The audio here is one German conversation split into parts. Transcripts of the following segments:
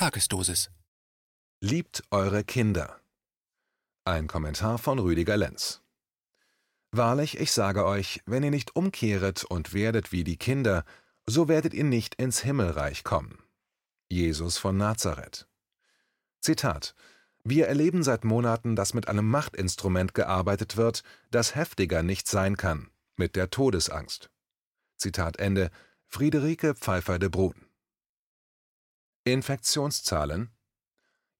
Tagesdosis. Liebt eure Kinder. Ein Kommentar von Rüdiger Lenz. Wahrlich, ich sage euch, wenn ihr nicht umkehret und werdet wie die Kinder, so werdet ihr nicht ins Himmelreich kommen. Jesus von Nazareth. Zitat Wir erleben seit Monaten, dass mit einem Machtinstrument gearbeitet wird, das heftiger nicht sein kann, mit der Todesangst. Zitat Ende Friederike Pfeiffer de Brun. Infektionszahlen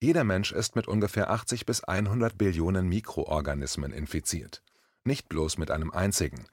Jeder Mensch ist mit ungefähr 80 bis 100 Billionen Mikroorganismen infiziert. Nicht bloß mit einem einzigen.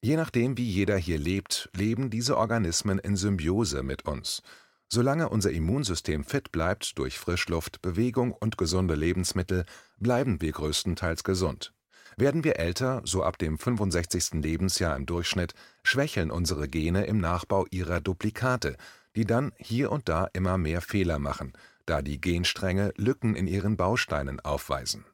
Je nachdem, wie jeder hier lebt, leben diese Organismen in Symbiose mit uns. Solange unser Immunsystem fit bleibt durch Frischluft, Bewegung und gesunde Lebensmittel, bleiben wir größtenteils gesund. Werden wir älter, so ab dem 65. Lebensjahr im Durchschnitt, schwächeln unsere Gene im Nachbau ihrer Duplikate, die dann hier und da immer mehr Fehler machen, da die Genstränge Lücken in ihren Bausteinen aufweisen.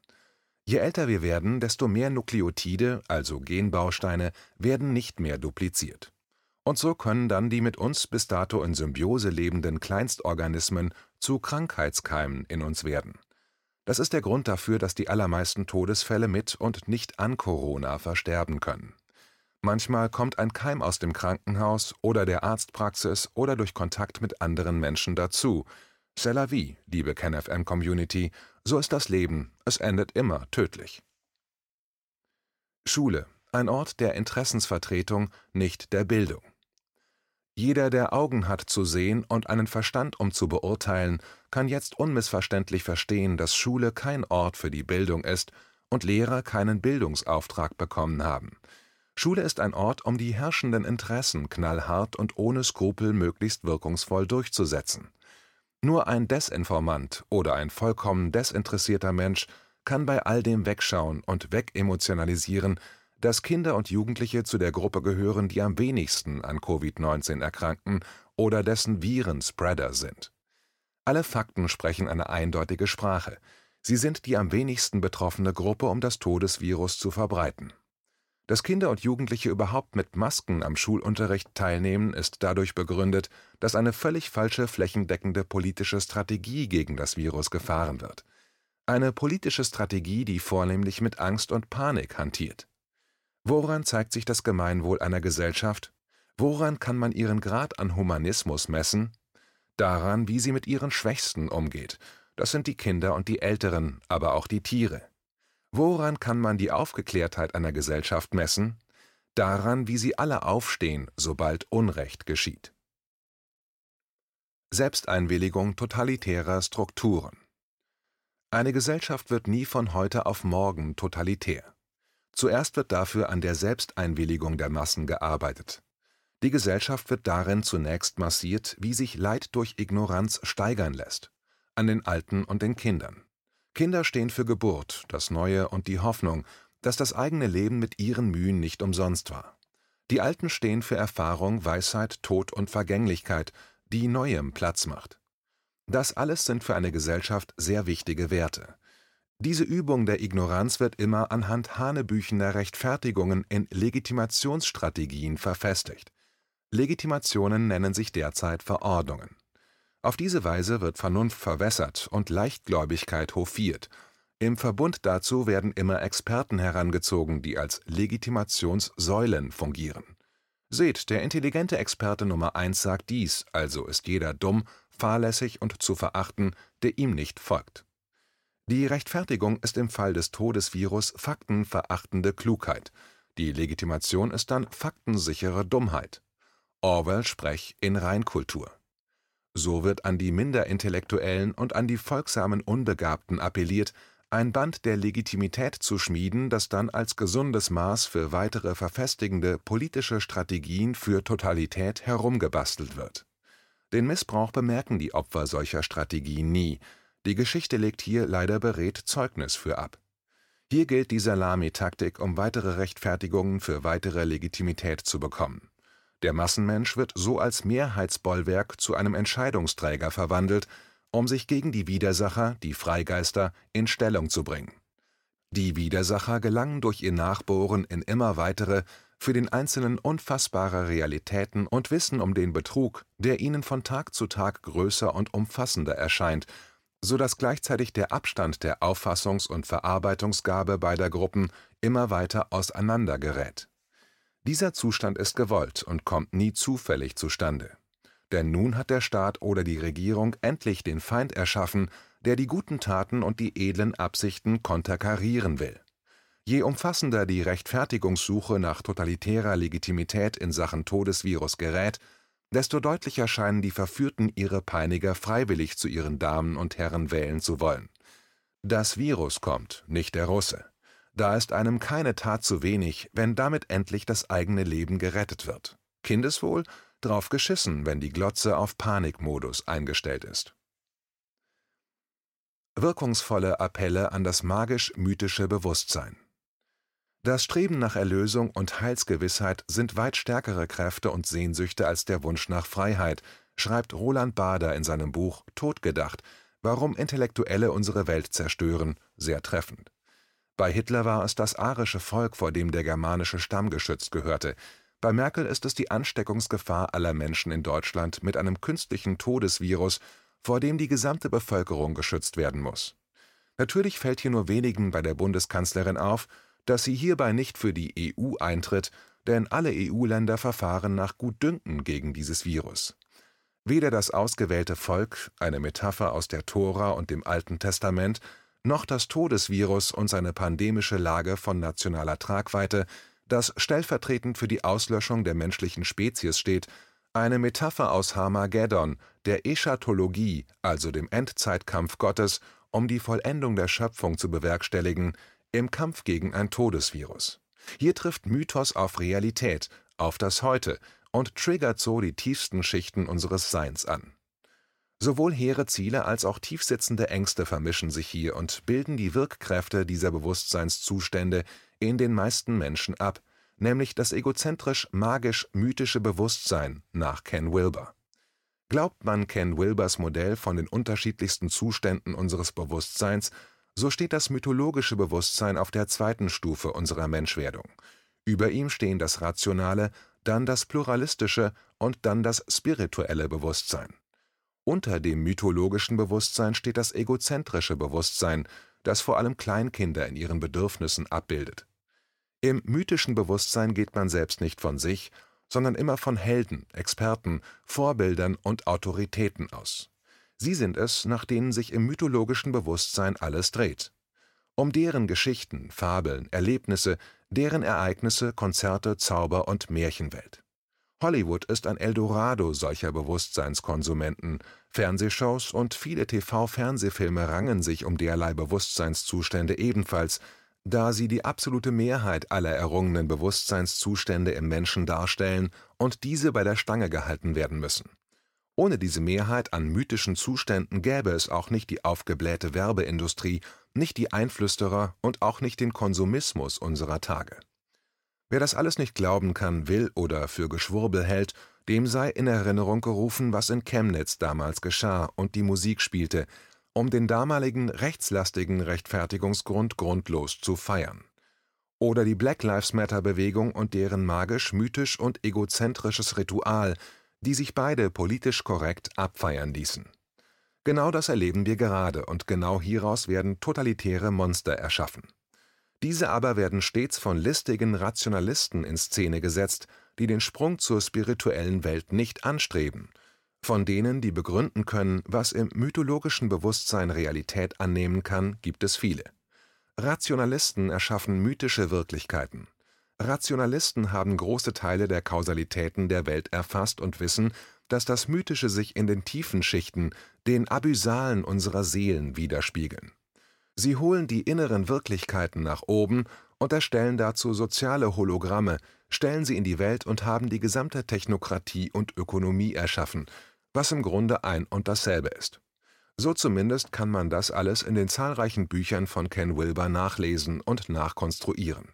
Je älter wir werden, desto mehr Nukleotide, also Genbausteine, werden nicht mehr dupliziert. Und so können dann die mit uns bis dato in Symbiose lebenden Kleinstorganismen zu Krankheitskeimen in uns werden. Das ist der Grund dafür, dass die allermeisten Todesfälle mit und nicht an Corona versterben können. Manchmal kommt ein Keim aus dem Krankenhaus oder der Arztpraxis oder durch Kontakt mit anderen Menschen dazu. C'est la vie, liebe KenFM-Community, so ist das Leben, es endet immer tödlich. Schule, ein Ort der Interessensvertretung, nicht der Bildung. Jeder, der Augen hat zu sehen und einen Verstand, um zu beurteilen, kann jetzt unmissverständlich verstehen, dass Schule kein Ort für die Bildung ist und Lehrer keinen Bildungsauftrag bekommen haben. Schule ist ein Ort, um die herrschenden Interessen knallhart und ohne Skrupel möglichst wirkungsvoll durchzusetzen. Nur ein Desinformant oder ein vollkommen desinteressierter Mensch kann bei all dem wegschauen und wegemotionalisieren, dass Kinder und Jugendliche zu der Gruppe gehören, die am wenigsten an Covid-19 erkranken oder dessen Viren Spreader sind. Alle Fakten sprechen eine eindeutige Sprache. Sie sind die am wenigsten betroffene Gruppe, um das Todesvirus zu verbreiten. Dass Kinder und Jugendliche überhaupt mit Masken am Schulunterricht teilnehmen, ist dadurch begründet, dass eine völlig falsche flächendeckende politische Strategie gegen das Virus gefahren wird. Eine politische Strategie, die vornehmlich mit Angst und Panik hantiert. Woran zeigt sich das Gemeinwohl einer Gesellschaft? Woran kann man ihren Grad an Humanismus messen? Daran, wie sie mit ihren Schwächsten umgeht. Das sind die Kinder und die Älteren, aber auch die Tiere. Woran kann man die Aufgeklärtheit einer Gesellschaft messen? Daran, wie sie alle aufstehen, sobald Unrecht geschieht. Selbsteinwilligung totalitärer Strukturen Eine Gesellschaft wird nie von heute auf morgen totalitär. Zuerst wird dafür an der Selbsteinwilligung der Massen gearbeitet. Die Gesellschaft wird darin zunächst massiert, wie sich Leid durch Ignoranz steigern lässt, an den Alten und den Kindern. Kinder stehen für Geburt, das Neue und die Hoffnung, dass das eigene Leben mit ihren Mühen nicht umsonst war. Die Alten stehen für Erfahrung, Weisheit, Tod und Vergänglichkeit, die Neuem Platz macht. Das alles sind für eine Gesellschaft sehr wichtige Werte. Diese Übung der Ignoranz wird immer anhand hanebüchener Rechtfertigungen in Legitimationsstrategien verfestigt. Legitimationen nennen sich derzeit Verordnungen. Auf diese Weise wird Vernunft verwässert und Leichtgläubigkeit hofiert. Im Verbund dazu werden immer Experten herangezogen, die als Legitimationssäulen fungieren. Seht, der intelligente Experte Nummer eins sagt dies, also ist jeder dumm, fahrlässig und zu verachten, der ihm nicht folgt. Die Rechtfertigung ist im Fall des Todesvirus faktenverachtende Klugheit, die Legitimation ist dann faktensichere Dummheit. Orwell sprech in Reinkultur. So wird an die Minderintellektuellen und an die folgsamen Unbegabten appelliert, ein Band der Legitimität zu schmieden, das dann als gesundes Maß für weitere verfestigende politische Strategien für Totalität herumgebastelt wird. Den Missbrauch bemerken die Opfer solcher Strategien nie, die Geschichte legt hier leider beredt Zeugnis für ab. Hier gilt die Salamitaktik, um weitere Rechtfertigungen für weitere Legitimität zu bekommen. Der Massenmensch wird so als Mehrheitsbollwerk zu einem Entscheidungsträger verwandelt, um sich gegen die Widersacher, die Freigeister, in Stellung zu bringen. Die Widersacher gelangen durch ihr Nachbohren in immer weitere, für den Einzelnen unfassbare Realitäten und Wissen um den Betrug, der ihnen von Tag zu Tag größer und umfassender erscheint, so dass gleichzeitig der Abstand der Auffassungs und Verarbeitungsgabe beider Gruppen immer weiter auseinander gerät. Dieser Zustand ist gewollt und kommt nie zufällig zustande. Denn nun hat der Staat oder die Regierung endlich den Feind erschaffen, der die guten Taten und die edlen Absichten konterkarieren will Je umfassender die Rechtfertigungssuche nach totalitärer Legitimität in Sachen Todesvirus gerät, desto deutlicher scheinen die Verführten ihre Peiniger freiwillig zu ihren Damen und Herren wählen zu wollen. Das Virus kommt, nicht der Russe. Da ist einem keine Tat zu wenig, wenn damit endlich das eigene Leben gerettet wird. Kindeswohl, drauf geschissen, wenn die Glotze auf Panikmodus eingestellt ist. Wirkungsvolle Appelle an das magisch-mythische Bewusstsein das Streben nach Erlösung und Heilsgewissheit sind weit stärkere Kräfte und Sehnsüchte als der Wunsch nach Freiheit, schreibt Roland Bader in seinem Buch Totgedacht, warum Intellektuelle unsere Welt zerstören, sehr treffend. Bei Hitler war es das arische Volk, vor dem der germanische Stamm geschützt gehörte. Bei Merkel ist es die Ansteckungsgefahr aller Menschen in Deutschland mit einem künstlichen Todesvirus, vor dem die gesamte Bevölkerung geschützt werden muss. Natürlich fällt hier nur wenigen bei der Bundeskanzlerin auf, dass sie hierbei nicht für die EU eintritt, denn alle EU-Länder verfahren nach Gutdünken gegen dieses Virus. Weder das ausgewählte Volk, eine Metapher aus der Tora und dem Alten Testament, noch das Todesvirus und seine pandemische Lage von nationaler Tragweite, das stellvertretend für die Auslöschung der menschlichen Spezies steht, eine Metapher aus Harmageddon, der Eschatologie, also dem Endzeitkampf Gottes, um die Vollendung der Schöpfung zu bewerkstelligen, im Kampf gegen ein Todesvirus. Hier trifft Mythos auf Realität, auf das Heute und triggert so die tiefsten Schichten unseres Seins an. Sowohl hehre Ziele als auch tiefsitzende Ängste vermischen sich hier und bilden die Wirkkräfte dieser Bewusstseinszustände in den meisten Menschen ab, nämlich das egozentrisch-magisch-mythische Bewusstsein nach Ken Wilber. Glaubt man Ken Wilbers Modell von den unterschiedlichsten Zuständen unseres Bewusstseins, so steht das mythologische Bewusstsein auf der zweiten Stufe unserer Menschwerdung. Über ihm stehen das rationale, dann das pluralistische und dann das spirituelle Bewusstsein. Unter dem mythologischen Bewusstsein steht das egozentrische Bewusstsein, das vor allem Kleinkinder in ihren Bedürfnissen abbildet. Im mythischen Bewusstsein geht man selbst nicht von sich, sondern immer von Helden, Experten, Vorbildern und Autoritäten aus Sie sind es, nach denen sich im mythologischen Bewusstsein alles dreht. Um deren Geschichten, Fabeln, Erlebnisse, deren Ereignisse, Konzerte, Zauber und Märchenwelt. Hollywood ist ein Eldorado solcher Bewusstseinskonsumenten, Fernsehshows und viele TV-Fernsehfilme rangen sich um derlei Bewusstseinszustände ebenfalls, da sie die absolute Mehrheit aller errungenen Bewusstseinszustände im Menschen darstellen und diese bei der Stange gehalten werden müssen ohne diese Mehrheit an mythischen Zuständen gäbe es auch nicht die aufgeblähte Werbeindustrie, nicht die Einflüsterer und auch nicht den Konsumismus unserer Tage. Wer das alles nicht glauben kann, will oder für Geschwurbel hält, dem sei in Erinnerung gerufen, was in Chemnitz damals geschah und die Musik spielte, um den damaligen rechtslastigen Rechtfertigungsgrund grundlos zu feiern. Oder die Black Lives Matter Bewegung und deren magisch, mythisch und egozentrisches Ritual, die sich beide politisch korrekt abfeiern ließen. Genau das erleben wir gerade und genau hieraus werden totalitäre Monster erschaffen. Diese aber werden stets von listigen Rationalisten in Szene gesetzt, die den Sprung zur spirituellen Welt nicht anstreben, von denen, die begründen können, was im mythologischen Bewusstsein Realität annehmen kann, gibt es viele. Rationalisten erschaffen mythische Wirklichkeiten. Rationalisten haben große Teile der Kausalitäten der Welt erfasst und wissen, dass das Mythische sich in den tiefen Schichten, den Abyssalen unserer Seelen widerspiegeln. Sie holen die inneren Wirklichkeiten nach oben und erstellen dazu soziale Hologramme, stellen sie in die Welt und haben die gesamte Technokratie und Ökonomie erschaffen, was im Grunde ein und dasselbe ist. So zumindest kann man das alles in den zahlreichen Büchern von Ken Wilber nachlesen und nachkonstruieren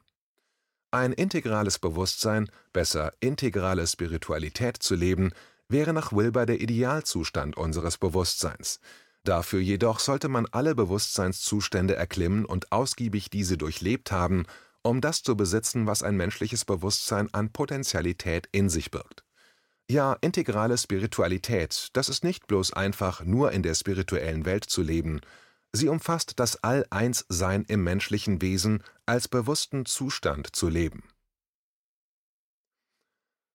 ein integrales Bewusstsein, besser integrale Spiritualität zu leben, wäre nach Wilber der Idealzustand unseres Bewusstseins. Dafür jedoch sollte man alle Bewusstseinszustände erklimmen und ausgiebig diese durchlebt haben, um das zu besitzen, was ein menschliches Bewusstsein an Potentialität in sich birgt. Ja, integrale Spiritualität, das ist nicht bloß einfach nur in der spirituellen Welt zu leben, sie umfasst das All-Eins-Sein im menschlichen Wesen als bewussten Zustand zu leben.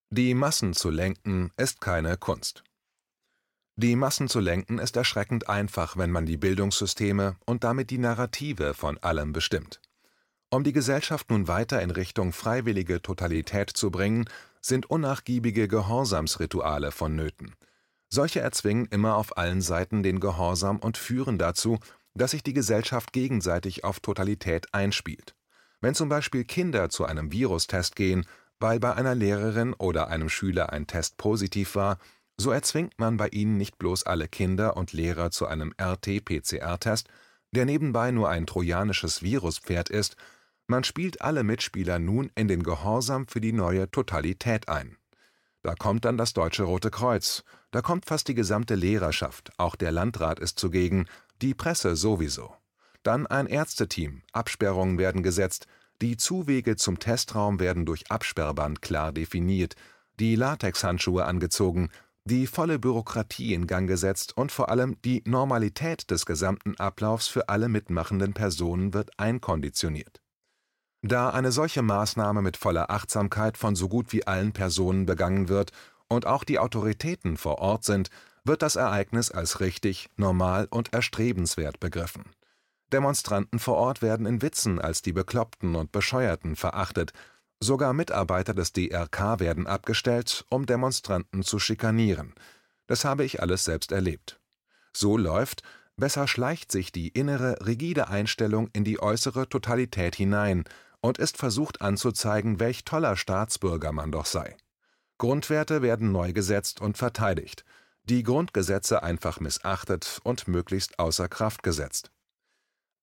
Die Massen zu lenken ist keine Kunst. Die Massen zu lenken ist erschreckend einfach, wenn man die Bildungssysteme und damit die Narrative von allem bestimmt. Um die Gesellschaft nun weiter in Richtung freiwillige Totalität zu bringen, sind unnachgiebige Gehorsamsrituale vonnöten. Solche erzwingen immer auf allen Seiten den Gehorsam und führen dazu, dass sich die Gesellschaft gegenseitig auf Totalität einspielt. Wenn zum Beispiel Kinder zu einem Virustest gehen, weil bei einer Lehrerin oder einem Schüler ein Test positiv war, so erzwingt man bei ihnen nicht bloß alle Kinder und Lehrer zu einem RT-PCR-Test, der nebenbei nur ein trojanisches Viruspferd ist, man spielt alle Mitspieler nun in den Gehorsam für die neue Totalität ein. Da kommt dann das Deutsche Rote Kreuz, da kommt fast die gesamte Lehrerschaft, auch der Landrat ist zugegen, die Presse sowieso. Dann ein Ärzteteam, Absperrungen werden gesetzt, die Zuwege zum Testraum werden durch Absperrband klar definiert, die Latexhandschuhe angezogen, die volle Bürokratie in Gang gesetzt und vor allem die Normalität des gesamten Ablaufs für alle mitmachenden Personen wird einkonditioniert. Da eine solche Maßnahme mit voller Achtsamkeit von so gut wie allen Personen begangen wird und auch die Autoritäten vor Ort sind, wird das Ereignis als richtig, normal und erstrebenswert begriffen. Demonstranten vor Ort werden in Witzen als die Bekloppten und Bescheuerten verachtet, sogar Mitarbeiter des DRK werden abgestellt, um Demonstranten zu schikanieren. Das habe ich alles selbst erlebt. So läuft, besser schleicht sich die innere, rigide Einstellung in die äußere Totalität hinein und ist versucht anzuzeigen, welch toller Staatsbürger man doch sei. Grundwerte werden neu gesetzt und verteidigt die Grundgesetze einfach missachtet und möglichst außer Kraft gesetzt.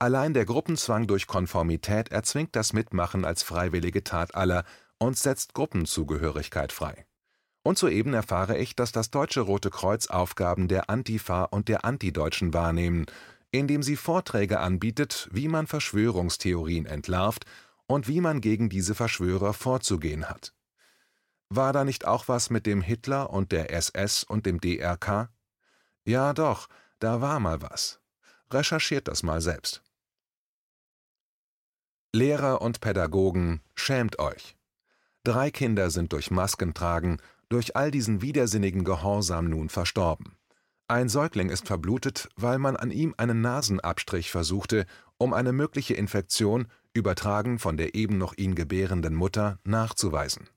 Allein der Gruppenzwang durch Konformität erzwingt das Mitmachen als freiwillige Tat aller und setzt Gruppenzugehörigkeit frei. Und soeben erfahre ich, dass das Deutsche Rote Kreuz Aufgaben der Antifa und der Antideutschen wahrnehmen, indem sie Vorträge anbietet, wie man Verschwörungstheorien entlarvt und wie man gegen diese Verschwörer vorzugehen hat war da nicht auch was mit dem Hitler und der SS und dem DRK? Ja doch, da war mal was. Recherchiert das mal selbst. Lehrer und Pädagogen, schämt euch. Drei Kinder sind durch Maskentragen, durch all diesen widersinnigen Gehorsam nun verstorben. Ein Säugling ist verblutet, weil man an ihm einen Nasenabstrich versuchte, um eine mögliche Infektion, übertragen von der eben noch ihn gebärenden Mutter, nachzuweisen.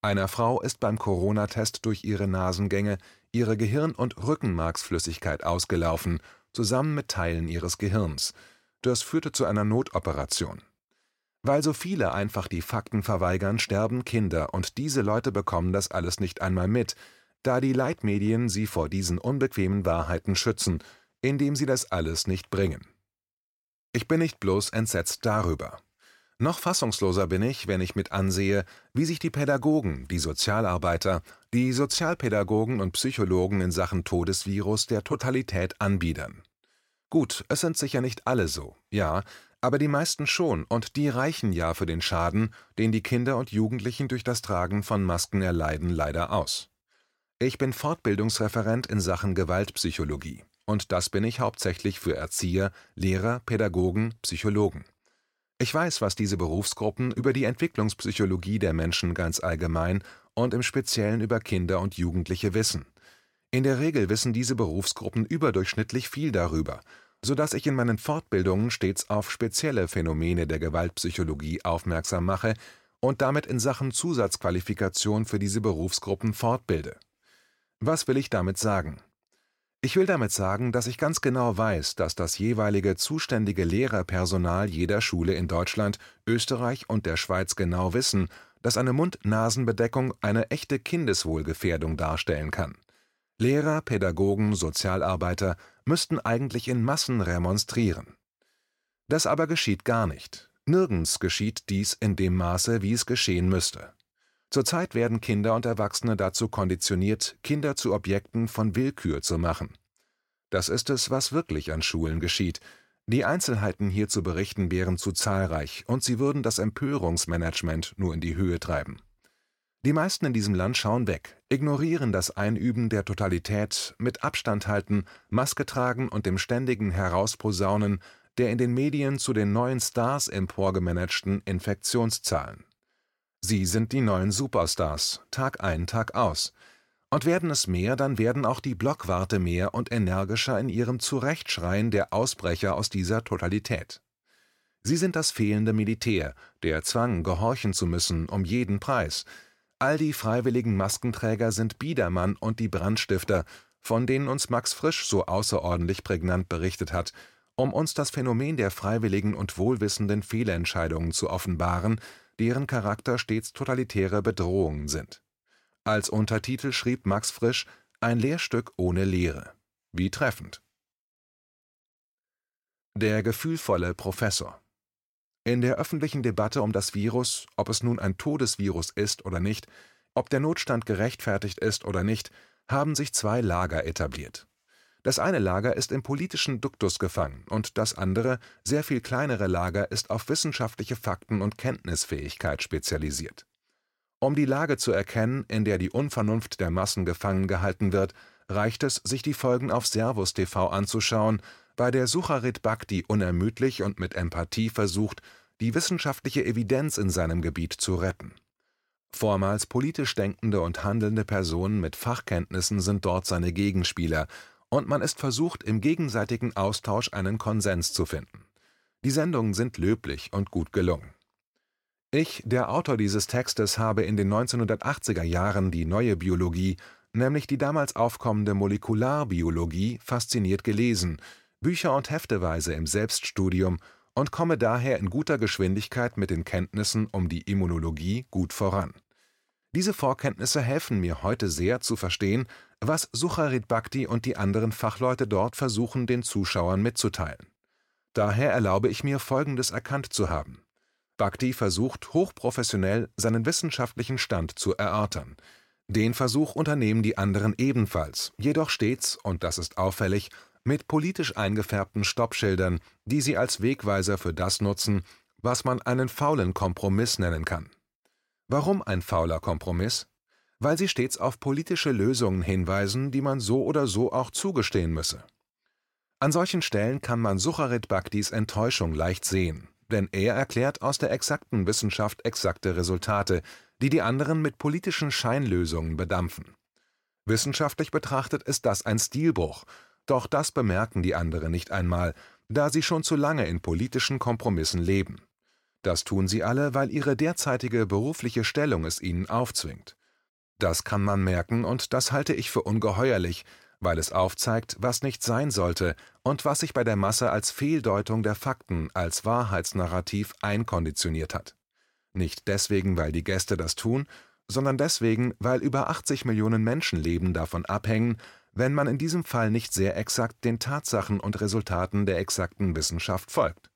Einer Frau ist beim Corona-Test durch ihre Nasengänge ihre Gehirn und Rückenmarksflüssigkeit ausgelaufen, zusammen mit Teilen ihres Gehirns. Das führte zu einer Notoperation. Weil so viele einfach die Fakten verweigern, sterben Kinder, und diese Leute bekommen das alles nicht einmal mit, da die Leitmedien sie vor diesen unbequemen Wahrheiten schützen, indem sie das alles nicht bringen. Ich bin nicht bloß entsetzt darüber. Noch fassungsloser bin ich, wenn ich mit ansehe, wie sich die Pädagogen, die Sozialarbeiter, die Sozialpädagogen und Psychologen in Sachen Todesvirus der Totalität anbiedern. Gut, es sind sicher nicht alle so, ja, aber die meisten schon, und die reichen ja für den Schaden, den die Kinder und Jugendlichen durch das Tragen von Masken erleiden, leider aus. Ich bin Fortbildungsreferent in Sachen Gewaltpsychologie, und das bin ich hauptsächlich für Erzieher, Lehrer, Pädagogen, Psychologen. Ich weiß, was diese Berufsgruppen über die Entwicklungspsychologie der Menschen ganz allgemein und im Speziellen über Kinder und Jugendliche wissen. In der Regel wissen diese Berufsgruppen überdurchschnittlich viel darüber, so dass ich in meinen Fortbildungen stets auf spezielle Phänomene der Gewaltpsychologie aufmerksam mache und damit in Sachen Zusatzqualifikation für diese Berufsgruppen fortbilde. Was will ich damit sagen ich will damit sagen, dass ich ganz genau weiß, dass das jeweilige zuständige Lehrerpersonal jeder Schule in Deutschland, Österreich und der Schweiz genau wissen, dass eine Mund-Nasen-Bedeckung eine echte Kindeswohlgefährdung darstellen kann. Lehrer, Pädagogen, Sozialarbeiter müssten eigentlich in Massen remonstrieren. Das aber geschieht gar nicht. Nirgends geschieht dies in dem Maße, wie es geschehen müsste. Zurzeit werden Kinder und Erwachsene dazu konditioniert, Kinder zu Objekten von Willkür zu machen. Das ist es, was wirklich an Schulen geschieht. Die Einzelheiten hier zu berichten wären zu zahlreich, und sie würden das Empörungsmanagement nur in die Höhe treiben. Die meisten in diesem Land schauen weg, ignorieren das Einüben der Totalität, mit Abstand halten, Maske tragen und dem ständigen Herausposaunen der in den Medien zu den neuen Stars emporgemanagten Infektionszahlen. Sie sind die neuen Superstars, Tag ein, Tag aus. Und werden es mehr, dann werden auch die Blockwarte mehr und energischer in ihrem Zurechtschreien der Ausbrecher aus dieser Totalität. Sie sind das fehlende Militär, der Zwang, gehorchen zu müssen, um jeden Preis. All die freiwilligen Maskenträger sind Biedermann und die Brandstifter, von denen uns Max Frisch so außerordentlich prägnant berichtet hat, um uns das Phänomen der freiwilligen und wohlwissenden Fehlentscheidungen zu offenbaren, deren Charakter stets totalitäre Bedrohungen sind. Als Untertitel schrieb Max Frisch Ein Lehrstück ohne Lehre. Wie treffend. Der gefühlvolle Professor In der öffentlichen Debatte um das Virus, ob es nun ein Todesvirus ist oder nicht, ob der Notstand gerechtfertigt ist oder nicht, haben sich zwei Lager etabliert. Das eine Lager ist im politischen Duktus gefangen und das andere, sehr viel kleinere Lager ist auf wissenschaftliche Fakten und Kenntnisfähigkeit spezialisiert. Um die Lage zu erkennen, in der die Unvernunft der Massen gefangen gehalten wird, reicht es, sich die Folgen auf Servus TV anzuschauen, bei der Sucharit Bhakti unermüdlich und mit Empathie versucht, die wissenschaftliche Evidenz in seinem Gebiet zu retten. Vormals politisch denkende und handelnde Personen mit Fachkenntnissen sind dort seine Gegenspieler, und man ist versucht, im gegenseitigen Austausch einen Konsens zu finden. Die Sendungen sind löblich und gut gelungen. Ich, der Autor dieses Textes, habe in den 1980er Jahren die neue Biologie, nämlich die damals aufkommende Molekularbiologie, fasziniert gelesen, Bücher und Hefteweise im Selbststudium und komme daher in guter Geschwindigkeit mit den Kenntnissen um die Immunologie gut voran. Diese Vorkenntnisse helfen mir heute sehr zu verstehen, was Sucharit Bhakti und die anderen Fachleute dort versuchen, den Zuschauern mitzuteilen. Daher erlaube ich mir, Folgendes erkannt zu haben. Bhakti versucht hochprofessionell seinen wissenschaftlichen Stand zu erörtern. Den Versuch unternehmen die anderen ebenfalls, jedoch stets, und das ist auffällig, mit politisch eingefärbten Stoppschildern, die sie als Wegweiser für das nutzen, was man einen faulen Kompromiss nennen kann. Warum ein fauler Kompromiss? weil sie stets auf politische Lösungen hinweisen, die man so oder so auch zugestehen müsse. An solchen Stellen kann man Sucharit Bhaktis Enttäuschung leicht sehen, denn er erklärt aus der exakten Wissenschaft exakte Resultate, die die anderen mit politischen Scheinlösungen bedampfen. Wissenschaftlich betrachtet ist das ein Stilbruch, doch das bemerken die anderen nicht einmal, da sie schon zu lange in politischen Kompromissen leben. Das tun sie alle, weil ihre derzeitige berufliche Stellung es ihnen aufzwingt. Das kann man merken und das halte ich für ungeheuerlich, weil es aufzeigt, was nicht sein sollte und was sich bei der Masse als Fehldeutung der Fakten, als Wahrheitsnarrativ einkonditioniert hat. Nicht deswegen, weil die Gäste das tun, sondern deswegen, weil über 80 Millionen Menschenleben davon abhängen, wenn man in diesem Fall nicht sehr exakt den Tatsachen und Resultaten der exakten Wissenschaft folgt.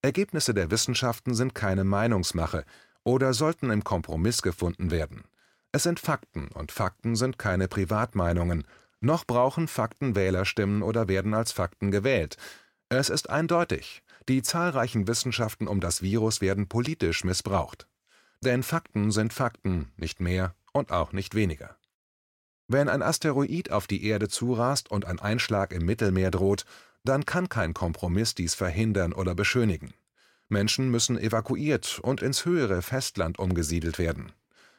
Ergebnisse der Wissenschaften sind keine Meinungsmache oder sollten im Kompromiss gefunden werden. Es sind Fakten, und Fakten sind keine Privatmeinungen, noch brauchen Fakten Wählerstimmen oder werden als Fakten gewählt. Es ist eindeutig, die zahlreichen Wissenschaften um das Virus werden politisch missbraucht. Denn Fakten sind Fakten, nicht mehr und auch nicht weniger. Wenn ein Asteroid auf die Erde zurast und ein Einschlag im Mittelmeer droht, dann kann kein Kompromiss dies verhindern oder beschönigen. Menschen müssen evakuiert und ins höhere Festland umgesiedelt werden.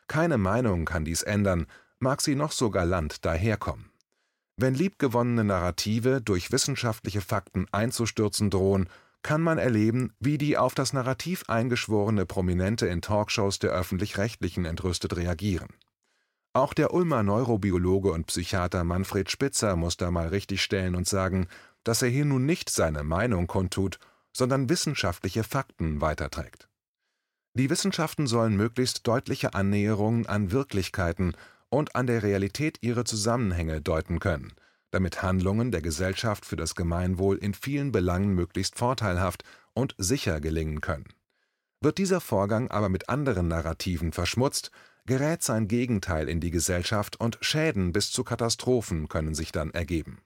Keine Meinung kann dies ändern, mag sie noch so galant daherkommen. Wenn liebgewonnene Narrative durch wissenschaftliche Fakten einzustürzen drohen, kann man erleben, wie die auf das Narrativ eingeschworene Prominente in Talkshows der öffentlich-rechtlichen entrüstet reagieren. Auch der Ulmer Neurobiologe und Psychiater Manfred Spitzer muss da mal richtigstellen und sagen, dass er hier nun nicht seine Meinung kundtut, sondern wissenschaftliche Fakten weiterträgt. Die Wissenschaften sollen möglichst deutliche Annäherungen an Wirklichkeiten und an der Realität ihre Zusammenhänge deuten können, damit Handlungen der Gesellschaft für das Gemeinwohl in vielen Belangen möglichst vorteilhaft und sicher gelingen können. Wird dieser Vorgang aber mit anderen Narrativen verschmutzt, gerät sein Gegenteil in die Gesellschaft und Schäden bis zu Katastrophen können sich dann ergeben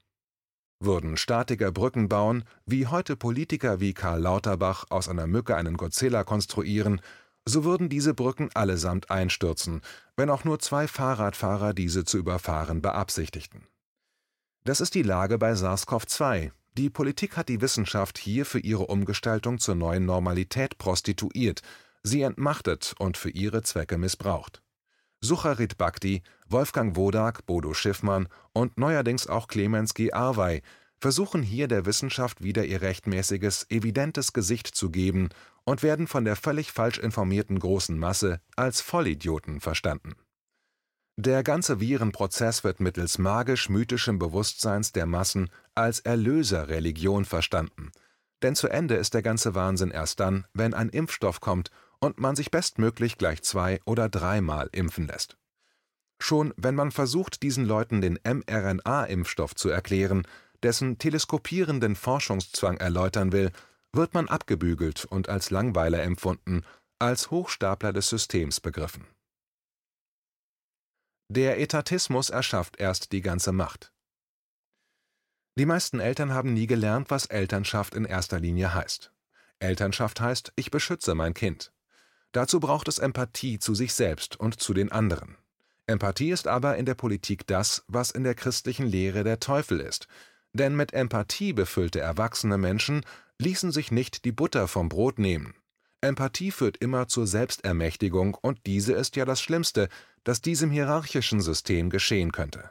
Würden Statiker Brücken bauen, wie heute Politiker wie Karl Lauterbach aus einer Mücke einen Godzilla konstruieren, so würden diese Brücken allesamt einstürzen, wenn auch nur zwei Fahrradfahrer diese zu überfahren beabsichtigten. Das ist die Lage bei SARS-CoV-2. Die Politik hat die Wissenschaft hier für ihre Umgestaltung zur neuen Normalität prostituiert, sie entmachtet und für ihre Zwecke missbraucht. Sucharit Bhakti, Wolfgang Wodak, Bodo Schiffmann und neuerdings auch Clemens G. Arwey versuchen hier der Wissenschaft wieder ihr rechtmäßiges, evidentes Gesicht zu geben und werden von der völlig falsch informierten großen Masse als Vollidioten verstanden. Der ganze Virenprozess wird mittels magisch-mythischem Bewusstseins der Massen als Erlöserreligion verstanden. Denn zu Ende ist der ganze Wahnsinn erst dann, wenn ein Impfstoff kommt und man sich bestmöglich gleich zwei oder dreimal impfen lässt. Schon wenn man versucht, diesen Leuten den mRNA-Impfstoff zu erklären, dessen teleskopierenden Forschungszwang erläutern will, wird man abgebügelt und als Langweiler empfunden, als Hochstapler des Systems begriffen. Der Etatismus erschafft erst die ganze Macht. Die meisten Eltern haben nie gelernt, was Elternschaft in erster Linie heißt. Elternschaft heißt, ich beschütze mein Kind. Dazu braucht es Empathie zu sich selbst und zu den anderen. Empathie ist aber in der Politik das, was in der christlichen Lehre der Teufel ist, denn mit Empathie befüllte erwachsene Menschen ließen sich nicht die Butter vom Brot nehmen. Empathie führt immer zur Selbstermächtigung, und diese ist ja das Schlimmste, das diesem hierarchischen System geschehen könnte.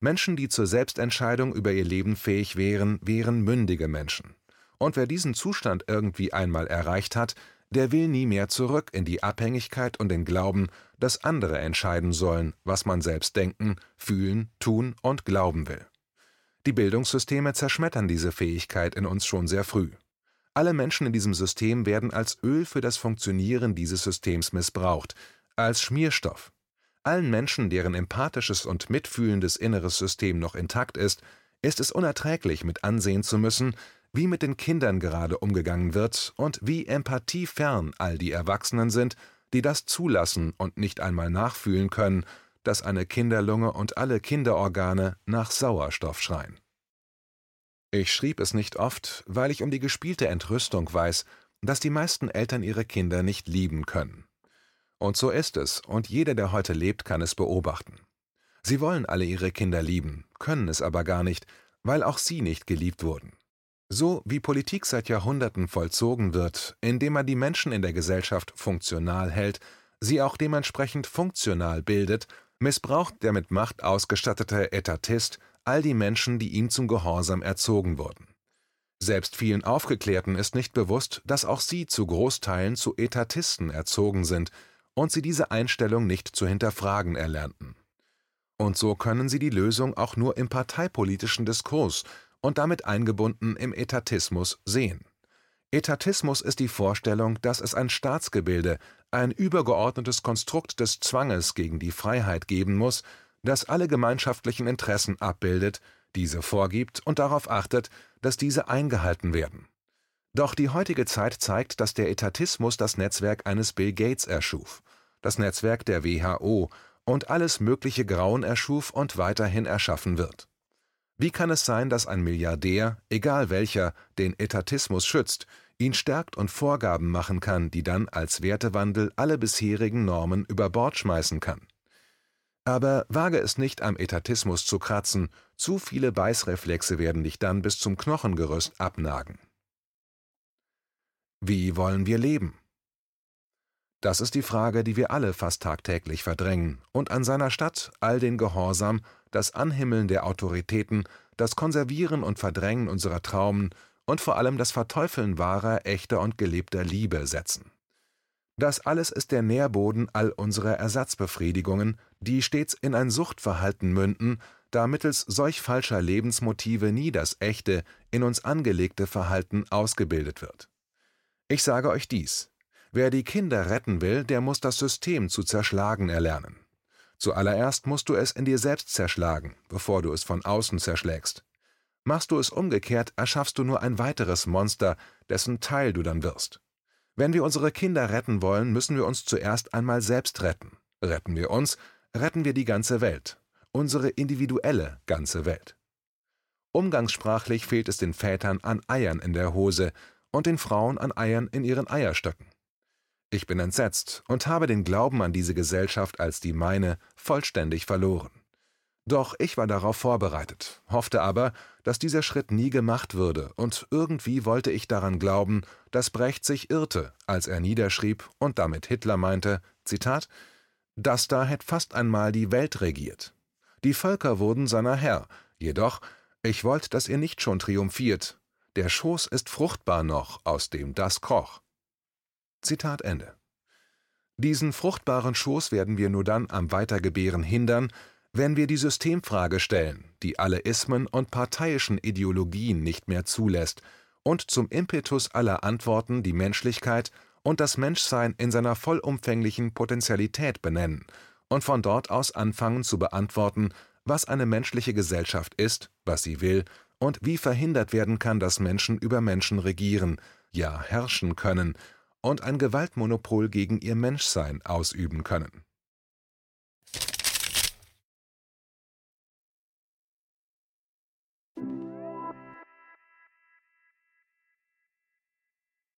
Menschen, die zur Selbstentscheidung über ihr Leben fähig wären, wären mündige Menschen. Und wer diesen Zustand irgendwie einmal erreicht hat, der will nie mehr zurück in die Abhängigkeit und den Glauben, dass andere entscheiden sollen, was man selbst denken, fühlen, tun und glauben will. Die Bildungssysteme zerschmettern diese Fähigkeit in uns schon sehr früh. Alle Menschen in diesem System werden als Öl für das Funktionieren dieses Systems missbraucht, als Schmierstoff. Allen Menschen, deren empathisches und mitfühlendes inneres System noch intakt ist, ist es unerträglich mit ansehen zu müssen, wie mit den Kindern gerade umgegangen wird und wie empathiefern all die Erwachsenen sind, die das zulassen und nicht einmal nachfühlen können, dass eine Kinderlunge und alle Kinderorgane nach Sauerstoff schreien. Ich schrieb es nicht oft, weil ich um die gespielte Entrüstung weiß, dass die meisten Eltern ihre Kinder nicht lieben können. Und so ist es, und jeder, der heute lebt, kann es beobachten. Sie wollen alle ihre Kinder lieben, können es aber gar nicht, weil auch sie nicht geliebt wurden. So wie Politik seit Jahrhunderten vollzogen wird, indem man die Menschen in der Gesellschaft funktional hält, sie auch dementsprechend funktional bildet, missbraucht der mit Macht ausgestattete Etatist all die Menschen, die ihm zum Gehorsam erzogen wurden. Selbst vielen Aufgeklärten ist nicht bewusst, dass auch sie zu Großteilen zu Etatisten erzogen sind und sie diese Einstellung nicht zu hinterfragen erlernten. Und so können sie die Lösung auch nur im parteipolitischen Diskurs und damit eingebunden im Etatismus sehen. Etatismus ist die Vorstellung, dass es ein Staatsgebilde, ein übergeordnetes Konstrukt des Zwanges gegen die Freiheit geben muss, das alle gemeinschaftlichen Interessen abbildet, diese vorgibt und darauf achtet, dass diese eingehalten werden. Doch die heutige Zeit zeigt, dass der Etatismus das Netzwerk eines Bill Gates erschuf, das Netzwerk der WHO und alles mögliche Grauen erschuf und weiterhin erschaffen wird. Wie kann es sein, dass ein Milliardär, egal welcher, den Etatismus schützt, ihn stärkt und Vorgaben machen kann, die dann als Wertewandel alle bisherigen Normen über Bord schmeißen kann? Aber wage es nicht am Etatismus zu kratzen, zu viele Beißreflexe werden dich dann bis zum Knochengerüst abnagen. Wie wollen wir leben? Das ist die Frage, die wir alle fast tagtäglich verdrängen und an seiner Stadt all den Gehorsam, das Anhimmeln der Autoritäten, das Konservieren und Verdrängen unserer Traumen und vor allem das Verteufeln wahrer, echter und gelebter Liebe setzen. Das alles ist der Nährboden all unserer Ersatzbefriedigungen, die stets in ein Suchtverhalten münden, da mittels solch falscher Lebensmotive nie das echte, in uns angelegte Verhalten ausgebildet wird. Ich sage euch dies: Wer die Kinder retten will, der muss das System zu zerschlagen erlernen. Zuallererst musst du es in dir selbst zerschlagen, bevor du es von außen zerschlägst. Machst du es umgekehrt, erschaffst du nur ein weiteres Monster, dessen Teil du dann wirst. Wenn wir unsere Kinder retten wollen, müssen wir uns zuerst einmal selbst retten. Retten wir uns, retten wir die ganze Welt, unsere individuelle ganze Welt. Umgangssprachlich fehlt es den Vätern an Eiern in der Hose und den Frauen an Eiern in ihren Eierstöcken. Ich bin entsetzt und habe den Glauben an diese Gesellschaft als die meine vollständig verloren. Doch ich war darauf vorbereitet, hoffte aber, dass dieser Schritt nie gemacht würde, und irgendwie wollte ich daran glauben, dass Brecht sich irrte, als er niederschrieb und damit Hitler meinte, Zitat, das da hätt fast einmal die Welt regiert. Die Völker wurden seiner Herr, jedoch, ich wollt, dass ihr nicht schon triumphiert, der Schoß ist fruchtbar noch, aus dem das kroch. Zitat Ende. Diesen fruchtbaren Schoß werden wir nur dann am Weitergebären hindern, wenn wir die Systemfrage stellen, die alle Ismen und parteiischen Ideologien nicht mehr zulässt und zum Impetus aller Antworten die Menschlichkeit und das Menschsein in seiner vollumfänglichen Potentialität benennen und von dort aus anfangen zu beantworten, was eine menschliche Gesellschaft ist, was sie will und wie verhindert werden kann, dass Menschen über Menschen regieren, ja herrschen können und ein Gewaltmonopol gegen ihr Menschsein ausüben können